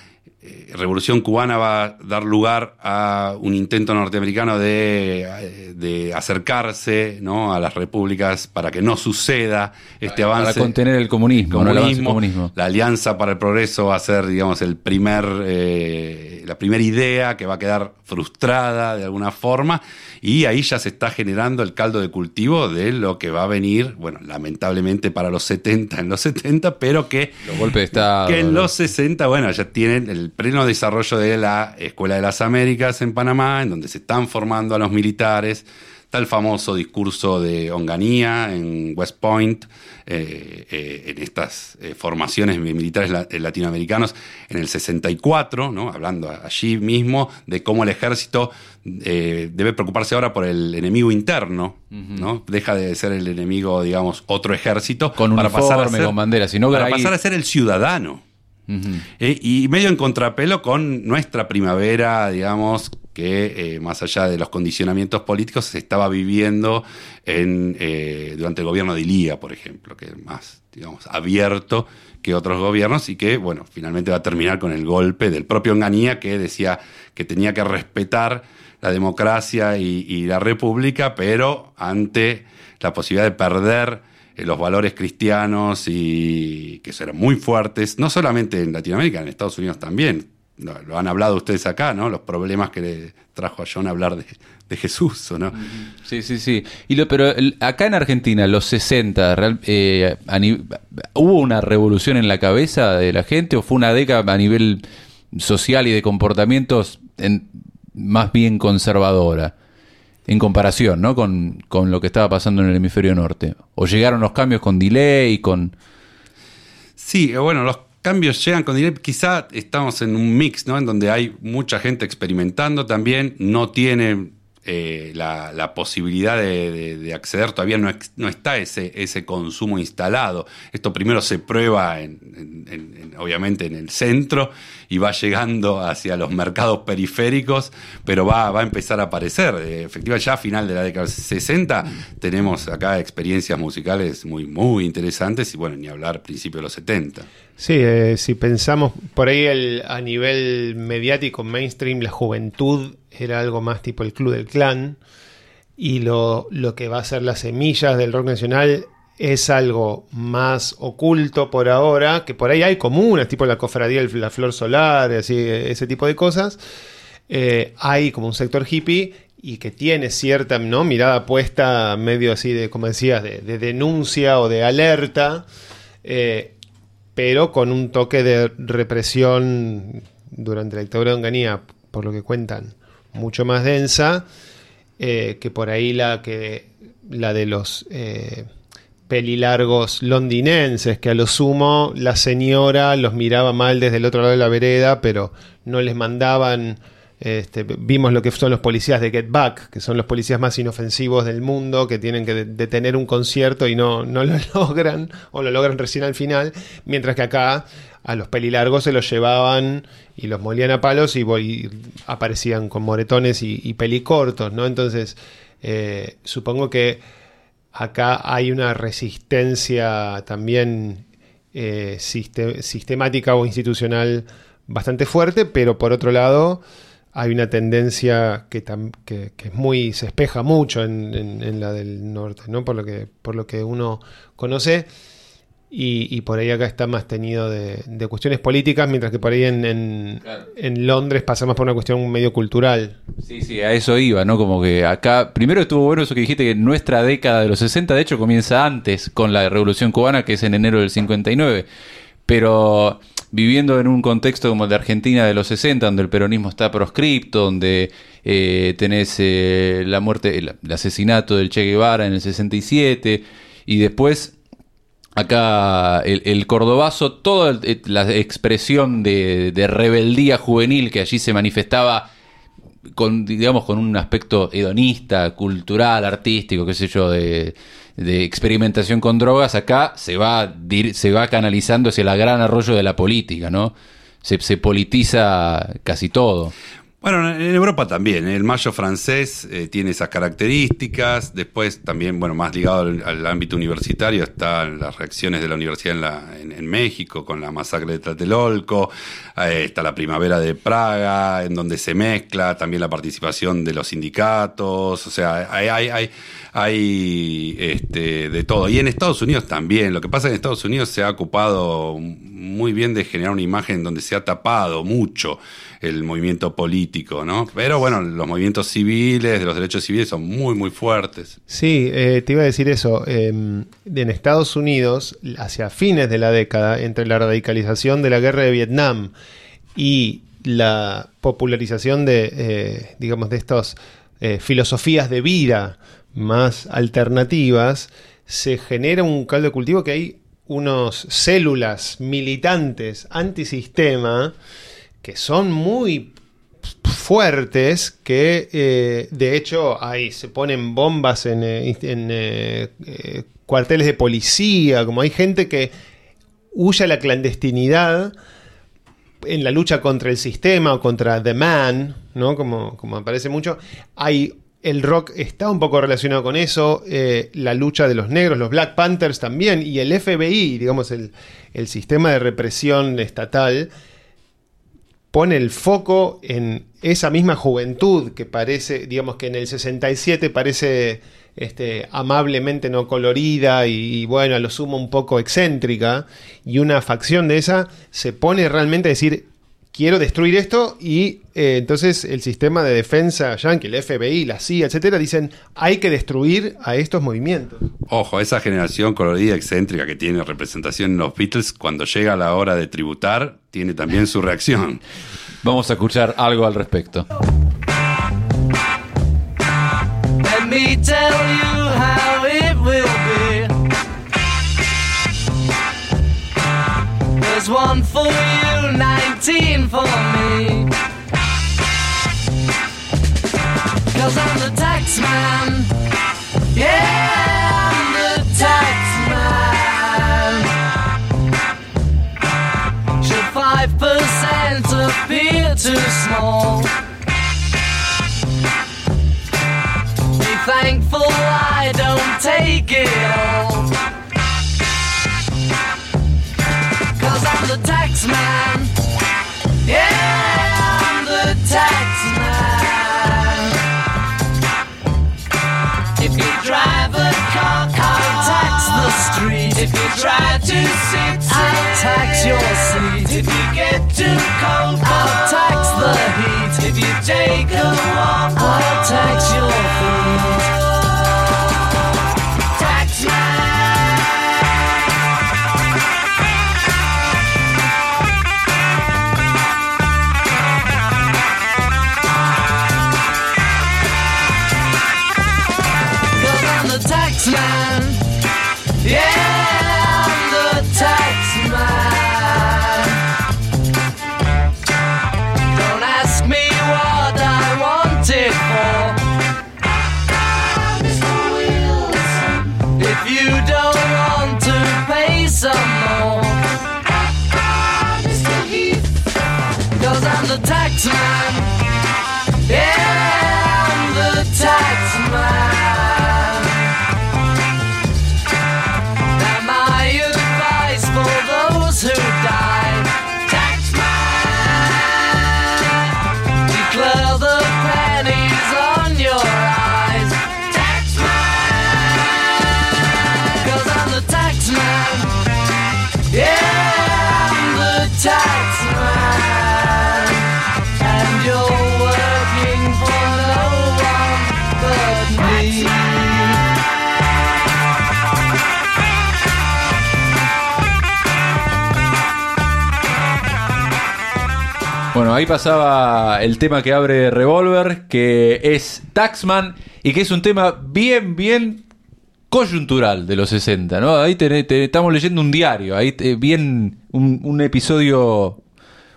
S3: eh, revolución cubana va a dar lugar a un intento norteamericano de, eh, de acercarse ¿no? a las repúblicas para que no suceda este
S1: Para
S3: avance
S1: contener el comunismo, ¿no? El avance del
S3: comunismo.
S1: comunismo.
S3: La Alianza para el Progreso va a ser, digamos, el primer, eh, la primera idea que va a quedar frustrada de alguna forma y ahí ya se está generando el caldo de cultivo de lo que va a venir, bueno, lamentablemente para los 70 en los 70, pero que
S1: Los golpes de Estado.
S3: que en los 60, bueno, ya tienen el pleno desarrollo de la Escuela de las Américas en Panamá, en donde se están formando a los militares. Está el famoso discurso de Onganía en West Point, eh, eh, en estas eh, formaciones militares la- latinoamericanos en el 64, ¿no? hablando allí mismo de cómo el ejército debe preocuparse ahora por el enemigo interno, ¿no? deja de ser el enemigo, digamos, otro ejército,
S1: Con
S3: para pasar a
S1: uniforme,
S3: ser-
S1: con bandera, sino
S3: para
S1: ahí-
S3: pasar a ser el ciudadano. Eh, y medio en contrapelo con nuestra primavera, digamos, que eh, más allá de los condicionamientos políticos se estaba viviendo en, eh, durante el gobierno de Ilía, por ejemplo, que es más, digamos, abierto que otros gobiernos y que, bueno, finalmente va a terminar con el golpe del propio Onganía que decía que tenía que respetar la democracia y, y la república, pero ante la posibilidad de perder los valores cristianos y que eran muy fuertes, no solamente en Latinoamérica, en Estados Unidos también. Lo, han hablado ustedes acá, ¿no? Los problemas que le trajo a John hablar de, Jesús, ¿o no?
S1: Sí, sí, sí. Y lo, pero acá en Argentina, los 60, real- eh, ¿hubo una revolución en la cabeza de la gente o fue una década a nivel social y de comportamientos en- más bien conservadora? En comparación, ¿no? Con, con lo que estaba pasando en el hemisferio norte. ¿O llegaron los cambios con delay, con...
S3: Sí, eh, bueno, los cambios llegan con dinero. Quizá estamos en un mix, ¿no? En donde hay mucha gente experimentando también, no tiene eh, la, la posibilidad de, de- de acceder, todavía no, está ese, ese consumo instalado. Esto primero se prueba, en, en- en- en- obviamente, en el centro y va llegando hacia los mercados periféricos, pero va, a empezar a aparecer. Eh, efectivamente, ya a final de la década de 60 tenemos acá experiencias musicales muy, muy interesantes y bueno, ni hablar principio de los 70.
S2: Sí, eh, si pensamos por ahí el- a nivel mediático, mainstream, la juventud era algo más tipo el Club del Clan y lo, lo que va a ser las semillas del rock nacional es algo más oculto por ahora, que por ahí hay comunas, tipo la cofradía, la flor solar, así, ese tipo de cosas. Eh, hay como un sector hippie y que tiene cierta ¿no? mirada puesta medio así de, como decías, de, de denuncia o de alerta. Eh, pero con un toque de represión durante la dictadura de Onganía, por lo que cuentan, mucho más densa, eh, que por ahí la que la de los eh, pelilargos londinenses, que a lo sumo la señora los miraba mal desde el otro lado de la vereda, pero no les mandaban. Este, vimos lo que son los policías de Get Back, que son los policías más inofensivos del mundo, que tienen que de- detener un concierto y no, no lo logran, o lo logran recién al final, mientras que acá a los pelilargos se los llevaban y los molían a palos y, aparecían con moretones y, y pelicortos, ¿no? Entonces, eh, supongo que acá hay una resistencia también eh, siste- sistemática o institucional bastante fuerte, pero por otro lado hay una tendencia que, tam- que, que es muy se espeja mucho en, en- en la del norte, ¿no? Por lo que por lo que uno conoce y, y por ahí acá está más tenido de, de cuestiones políticas, mientras que por ahí en, en,
S1: Claro.
S2: en Londres pasa más por una cuestión medio cultural.
S1: Sí, sí, a eso iba, ¿no? Como que acá, primero estuvo bueno eso que dijiste, que nuestra década de los 60, de hecho, comienza antes con la Revolución Cubana, que es en enero del 59, pero viviendo en un contexto como el de Argentina de los 60, donde el peronismo está proscripto, donde eh, tenés eh, la muerte, el, asesinato del Che Guevara en el 67, y después acá el, cordobazo, toda eh, la expresión de rebeldía juvenil que allí se manifestaba con, digamos, con un aspecto hedonista, cultural, artístico, qué sé yo, de, de experimentación con drogas, acá se va, dir- se va canalizando hacia el gran arroyo de la política, ¿no? Se, se politiza casi todo.
S3: Bueno, en Europa también. ¿eh? El mayo francés eh, tiene esas características. Después también, bueno, más ligado al, ámbito universitario están las reacciones de la universidad en, la- en- en México con la masacre de Tlatelolco. Eh, está la primavera de Praga, en donde se mezcla también la participación de los sindicatos. O sea, hay, hay, hay, hay, este, de todo. Y en Estados Unidos también. Lo que pasa es que en Estados Unidos se ha ocupado muy bien de generar una imagen donde se ha tapado mucho el movimiento político, ¿no? Pero bueno, los movimientos civiles, de los derechos civiles son muy, muy fuertes.
S2: Sí, eh, te iba a decir eso. eh, en Estados Unidos, hacia fines de la década, entre la radicalización de la guerra de Vietnam y la popularización de, eh, digamos, de estas eh, filosofías de vida más alternativas, se genera un caldo de cultivo que hay unos células militantes antisistema que son muy fuertes que eh, de hecho ahí se ponen bombas en, eh, eh, cuarteles de policía, como hay gente que huye a la clandestinidad en la lucha contra el sistema o contra The Man, ¿no? Como, como aparece mucho, hay. El rock está un poco relacionado con eso, la lucha de los negros, los Black Panthers también, y el FBI, digamos, el, el sistema de represión estatal, pone el foco en esa misma juventud que parece, digamos que en el 67 parece este, amablemente no colorida y, y, bueno, a lo sumo un poco excéntrica, y una facción de esa se pone realmente a decir, quiero destruir esto, y eh, entonces el sistema de defensa yankee, el FBI, la CIA, etcétera, dicen, hay que destruir a estos movimientos.
S3: Ojo, esa generación colorida excéntrica que tiene representación en los Beatles, cuando llega la hora de tributar, tiene también su reacción.
S1: Vamos a escuchar algo al respecto.
S4: Let me tell you how it will be. There's one for you, 19 for me. Cause I'm the tax man. Yeah, I'm the tax man. Should 5% appear too small? Be thankful If you try to sit,
S1: Bueno, ahí pasaba el tema que abre Revolver, que es Taxman, y que es un tema bien, bien coyuntural de los 60, ¿no? Ahí te- te- estamos leyendo un diario, ahí te- bien un, un episodio,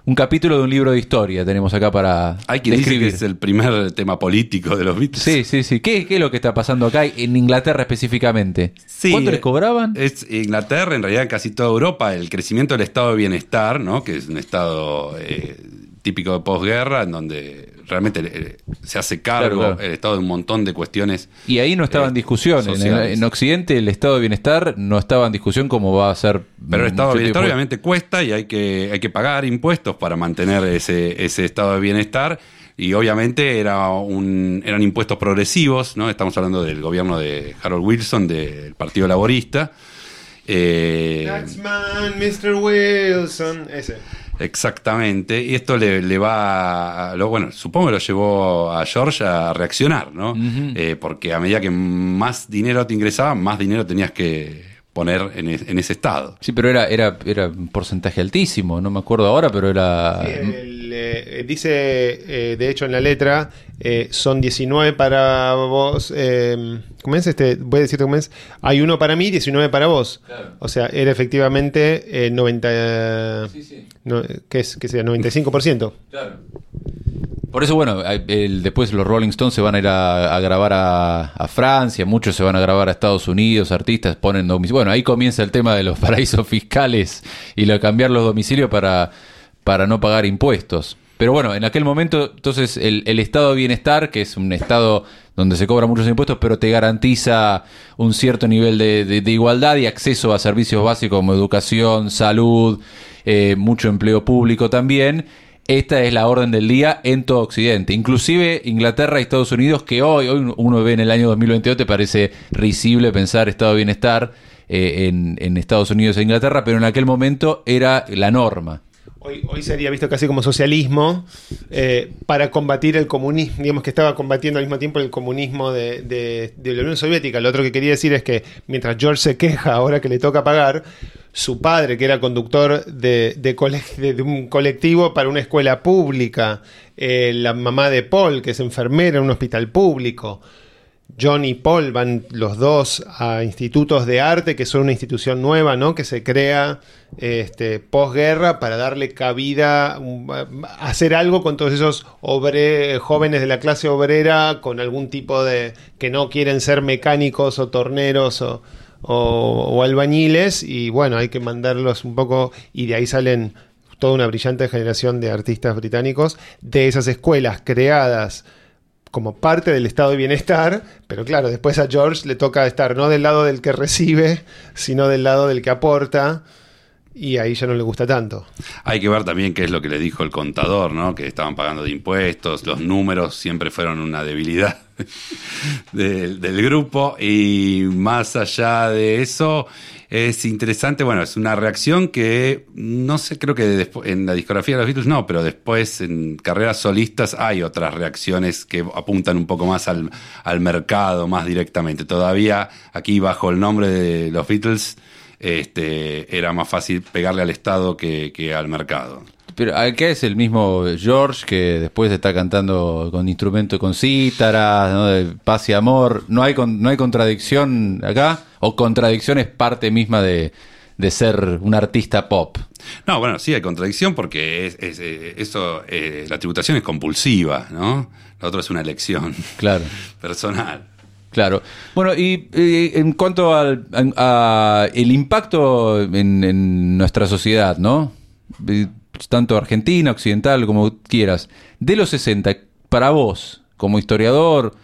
S1: un capítulo de un libro de historia tenemos acá para
S3: Hay dice que
S1: describir.
S3: es el primer tema político de los Beatles.
S1: Sí, sí, sí. ¿Qué, ¿Qué es lo que está pasando acá en Inglaterra específicamente?
S3: Sí,
S1: ¿Cuánto
S3: eh,
S1: les cobraban?
S3: Es Inglaterra, en realidad en casi toda Europa, el crecimiento del estado de bienestar, ¿no? que es un estado eh, típico de posguerra, en donde realmente eh, se hace cargo
S1: Claro, claro.
S3: el estado de un montón de cuestiones.
S1: Y ahí no estaba
S3: eh,
S1: en discusión. En, Occidente el estado de bienestar no estaba en discusión como va a ser.
S3: Pero el estado de bienestar
S1: tiempo.
S3: obviamente cuesta y hay que, hay que pagar impuestos para mantener ese, ese estado de bienestar. Y obviamente era un, eran impuestos progresivos, ¿no? Estamos hablando del gobierno de Harold Wilson, del Partido Laborista. Eh,
S2: Taxman, Mr. Wilson, ese.
S3: Exactamente, y esto le, le va, a- lo, bueno, supongo que lo llevó a George a reaccionar, ¿no? Eh, porque a medida que más dinero te ingresaba, más dinero tenías que poner en, es- en ese estado.
S1: Sí, pero era, era, era un porcentaje altísimo, no me acuerdo ahora, pero era...
S2: Sí, el, eh, dice, eh, de hecho, en la letra, eh, son 19 para vos. Eh, ¿Cómo es este? Voy a decirte cómo es. Hay uno para mí, 19 para vos. O sea, era efectivamente eh, 90. No, ¿Qué es? ¿Qué sea? 95%.
S1: Por eso, bueno, después los Rolling Stones se van a ir a, grabar a, Francia, muchos se van a grabar a Estados Unidos, artistas ponen domicilio. Bueno, ahí comienza el tema de los paraísos fiscales y lo cambiar los domicilios para, para no pagar impuestos. Pero bueno, en aquel momento, entonces, el, el estado de bienestar, que es un estado donde se cobran muchos impuestos, pero te garantiza un cierto nivel de, de- de igualdad y acceso a servicios básicos como educación, salud, eh, mucho empleo público también. Esta es la orden del día en todo Occidente. Inclusive Inglaterra y Estados Unidos, que hoy, hoy uno ve en el año 2022, te parece risible pensar estado de bienestar eh, en, en Estados Unidos e Inglaterra, pero en aquel momento era la norma.
S2: Hoy, sería visto casi como socialismo eh, para combatir el comunismo, digamos que estaba combatiendo al mismo tiempo el comunismo de, de- de la Unión Soviética. Lo otro que quería decir es que mientras George se queja ahora que le toca pagar, su padre, que era conductor de- de un colectivo para una escuela pública, eh, la mamá de Paul, que es enfermera en un hospital público, John y Paul van los dos a institutos de arte, que son una institución nueva, ¿no? Que se crea este, posguerra para darle cabida, hacer algo con todos esos jóvenes de la clase obrera con algún tipo de que no quieren ser mecánicos o torneros o albañiles y bueno, hay que mandarlos un poco y de ahí salen toda una brillante generación de artistas británicos de esas escuelas creadas como parte del estado de bienestar, pero claro, después a George le toca estar no del lado del que recibe, sino del lado del que aporta, y ahí ya no le gusta tanto.
S3: Hay que ver también qué es lo que le dijo el contador, ¿no? Que estaban pagando de impuestos, los números siempre fueron una debilidad del, del grupo y más allá de eso es interesante, bueno, es una reacción que no sé, creo que en la discografía de los Beatles no, pero después en carreras solistas hay otras reacciones que apuntan un poco más al, al mercado, más directamente. Todavía aquí bajo el nombre de los Beatles este, era más fácil pegarle al Estado que, que al mercado.
S1: Pero acá es el mismo George que después está cantando con instrumento con cítaras, ¿no? de paz y amor. No hay, con- no hay contradicción acá, o contradicción es parte misma de, de ser un artista pop.
S3: No, bueno, sí hay contradicción porque es, es, eh, eso, eh, la tributación es compulsiva, ¿no? La otra es una elección
S1: Claro.
S3: personal.
S1: Claro. Bueno, y eh, en cuanto al a- a el impacto en, en nuestra sociedad, ¿no? Tanto argentina, occidental, como quieras. De los 60, para vos, como historiador,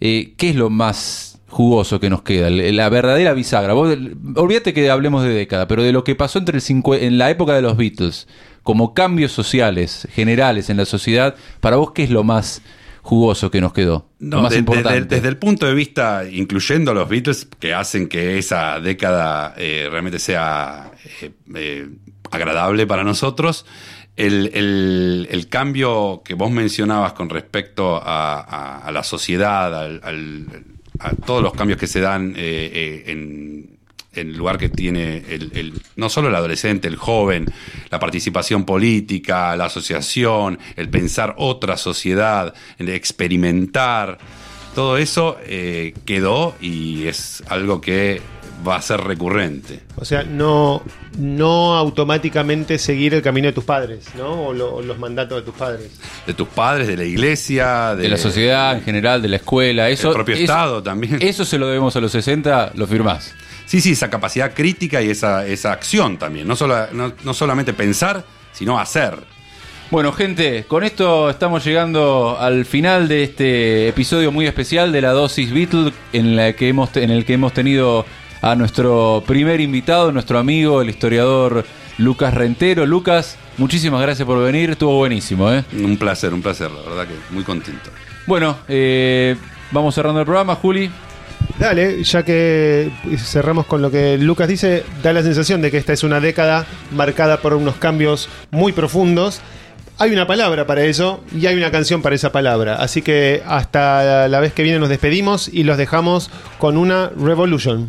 S1: eh, ¿qué es lo más jugoso que nos queda? La verdadera bisagra. Vos, olvídate que hablemos de década, pero de lo que pasó entre el cincu- en la época de los Beatles, como cambios sociales, generales en la sociedad, para vos, ¿qué es lo más jugoso que nos quedó? lo
S3: No,
S1: más
S3: de-
S1: importante.
S3: de- desde el punto de vista, incluyendo los Beatles, que hacen que esa década eh, realmente sea eh, eh, agradable para nosotros, el, el- el cambio que vos mencionabas con respecto a, a- a la sociedad, al- al- a todos los cambios que se dan eh, eh, en el lugar que tiene el, el- no solo el adolescente, el joven, la participación política, la asociación, el pensar otra sociedad, el experimentar, todo eso eh, quedó y es algo que va a ser recurrente.
S2: O sea, no, no automáticamente seguir el camino de tus padres, ¿no? O, lo- o los mandatos de tus padres.
S3: De tus padres, de la iglesia, de,
S1: de la sociedad en general, de la escuela, eso,
S3: del propio
S1: eso-
S3: Estado también.
S1: Eso se lo debemos a los 60, lo firmás.
S3: Sí, sí, esa capacidad crítica y esa, esa acción también. No, solo, no, no solamente pensar, sino hacer.
S1: Bueno, gente, con esto estamos llegando al final de este episodio muy especial de la dosis Beatle en, la que hemos, en el que hemos tenido a nuestro primer invitado, nuestro amigo, el historiador Lucas Rentero. Lucas, muchísimas gracias por venir, estuvo buenísimo, ¿eh?
S3: Un placer, un placer, la verdad que muy contento.
S1: Bueno, eh, vamos cerrando el programa, Juli.
S2: Dale, ya que cerramos con lo que Lucas dice, da la sensación de que esta es una década marcada por unos cambios muy profundos. Hay una palabra para eso y hay una canción para esa palabra. Así que hasta la vez que viene nos despedimos y los dejamos con una Revolution.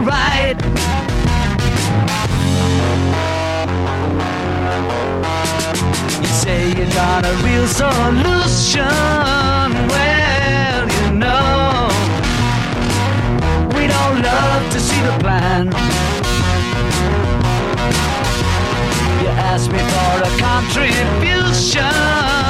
S4: You say you got a real solution. Well, you know, we don't love to see the plan. You ask me for a contribution.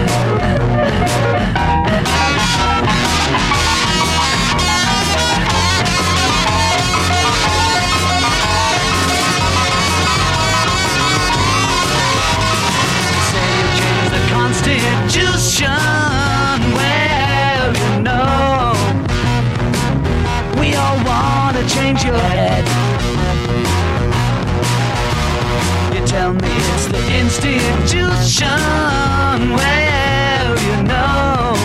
S4: tell me it's the institution. Well, you know,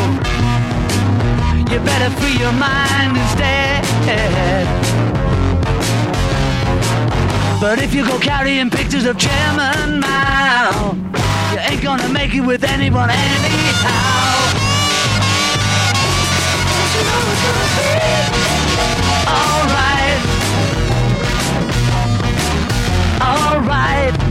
S4: you better free your mind instead. But if you go carrying pictures of Chairman Mao, you ain't gonna make it with anyone anyhow. You know it's gonna be alright. Alright.